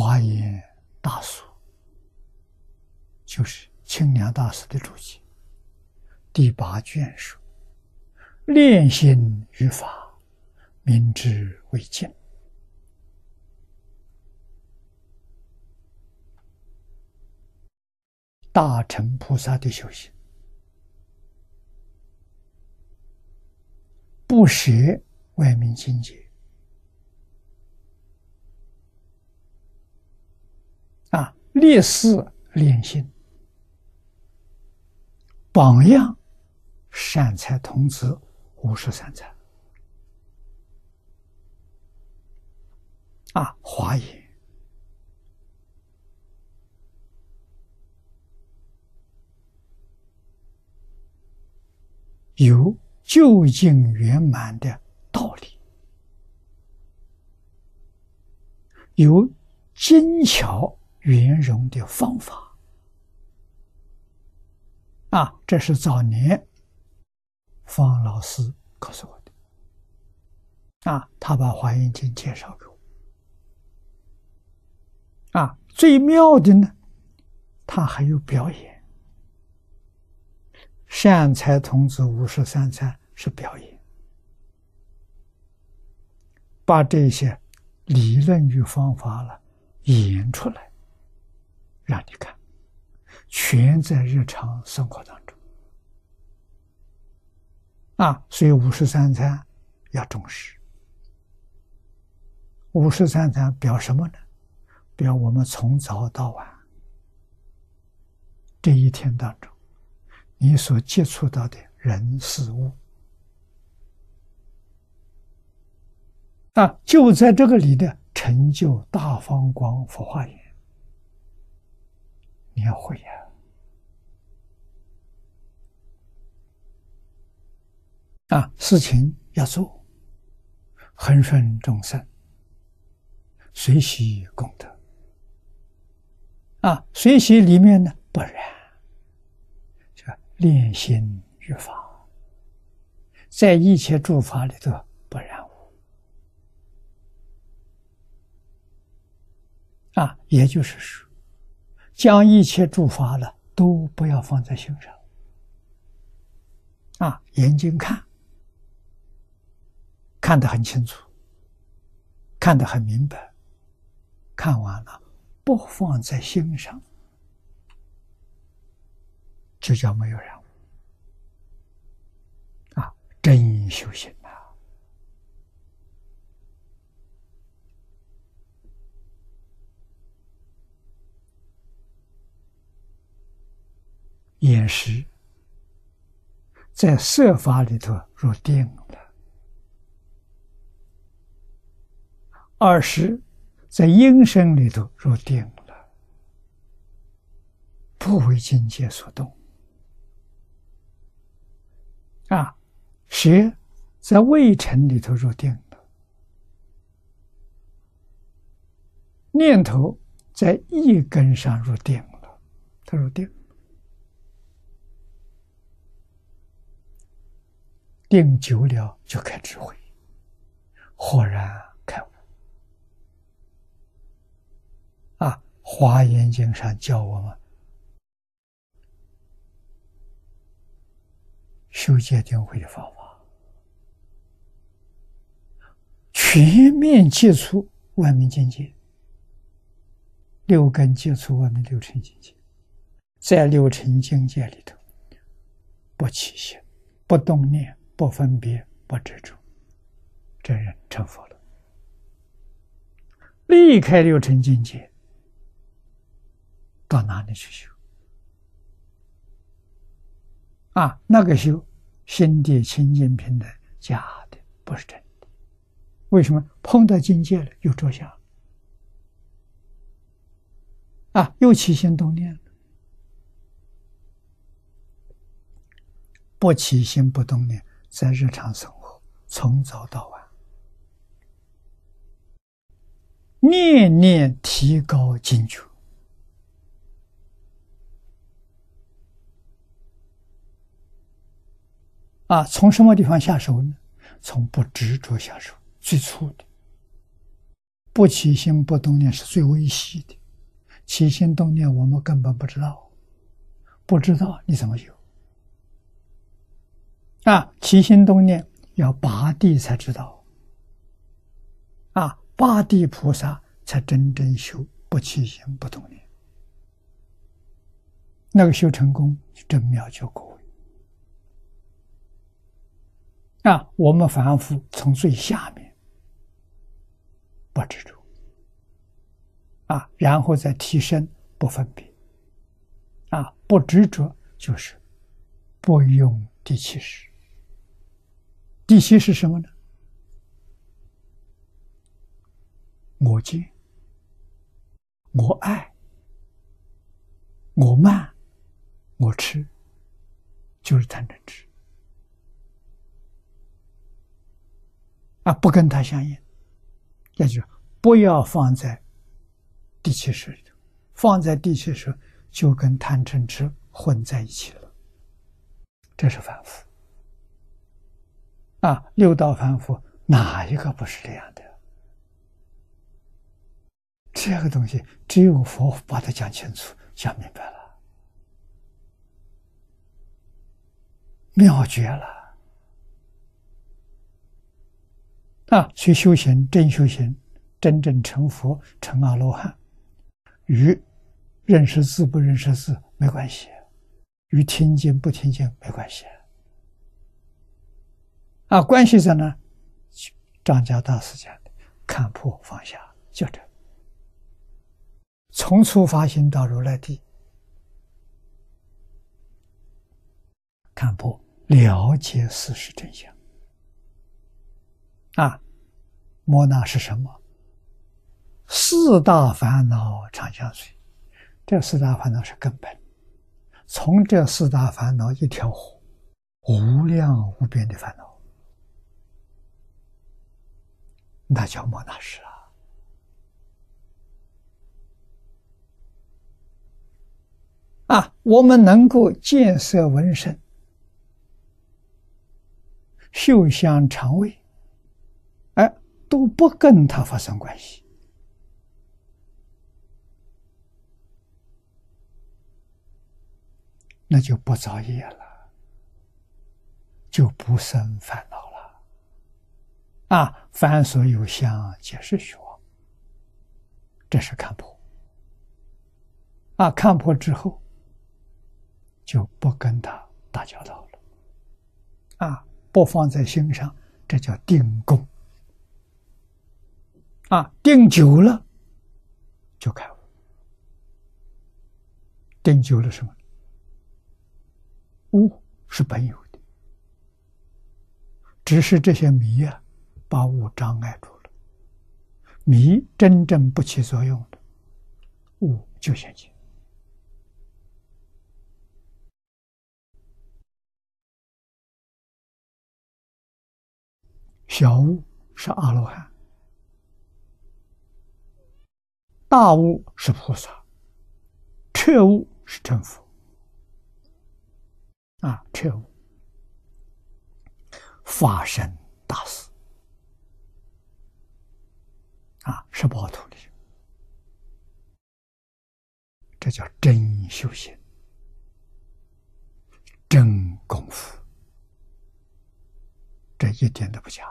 华严大疏，就是清凉大师的注解，第八卷说：“练心于法，明之为见。”大乘菩萨的修行，不学外面境界。啊，烈士练心，榜样善财童子五十三参。啊，华严有究竟圆满的道理，有精巧。圆融的方法啊，这是早年方老师告诉我的啊，他把《华严经》介绍给我啊。最妙的呢，他还有表演，善财童子五十三参是表演，把这些理论与方法了演出来。让你看，全在日常生活当中啊！所以五十三餐要重视。五十三餐表什么呢？表我们从早到晚这一天当中，你所接触到的人事物啊，就在这个里的成就大方光佛化缘。你要会呀！啊，事情要做，恒顺众生，随喜功德。啊，随喜里面呢不然，就练心于法，在一切诸法里头不然无。啊，也就是说。将一切诸法了都不要放在心上，啊，眼睛看，看得很清楚，看得很明白，看完了不放在心上，就叫没有人，啊，真修行。眼识在色法里头入定了，二是，在音声里头入定了，不为境界所动。啊，舌在未尘里头入定了，念头在一根上入定了，他入定。定久了就开智慧，豁然开悟。啊，《华严经》上教我们修戒定慧的方法，全面接触外面境界，六根接触外面六尘境界，在六尘境界里头，不起心，不动念。不分别，不执着，这人成佛了。离开六尘境界，到哪里去修？啊，那个修心地清净平等，假的，不是真的。为什么碰到境界了又着相？啊，又起心动念了，不起心不动念。在日常生活，从早到晚，念念提高警觉啊！从什么地方下手呢？从不执着下手，最初的不起心不动念是最微细的，起心动念我们根本不知道，不知道你怎么有？啊，起心动念要八地才知道，啊，八地菩萨才真正修不起心不动念，那个修成功真妙就各位。啊，我们凡夫从最下面不执着，啊，然后再提升不分别，啊，不执着就是不用第七识。第七是什么呢？我见、我爱、我慢、我吃，就是贪嗔痴。啊，不跟他相应，也就是不要放在第七识里头，放在第七识就跟贪嗔痴混在一起了。这是反复。啊，六道凡夫哪一个不是这样的？这个东西只有佛把它讲清楚、讲明白了，妙绝了。啊，去修行，真修行，真正成佛、成阿罗汉，与认识字不认识字没关系，与听经不听经没关系。啊，关系在哪？张家大师讲的“看破放下”，就这。从初发心到如来地，看破了解事实真相。啊，莫那是什么？四大烦恼常相随，这四大烦恼是根本。从这四大烦恼一条河，无量无边的烦恼，那叫莫那是啊！啊，我们能够见色闻声、嗅香尝味。都不跟他发生关系，那就不造业了，就不生烦恼。啊，凡所有相，皆是虚妄。这是看破。啊，看破之后，就不跟他打交道了。啊，不放在心上，这叫定功。啊，定久了就开悟。定久了什么？悟是本有的，只是这些迷啊，把悟障碍住了。迷真正不起作用的，悟就现前。小悟是阿罗汉。大悟是菩萨，彻悟是成佛。啊，彻悟发生大事，啊，是宝土里，这叫真修行，真功夫，这一点都不假。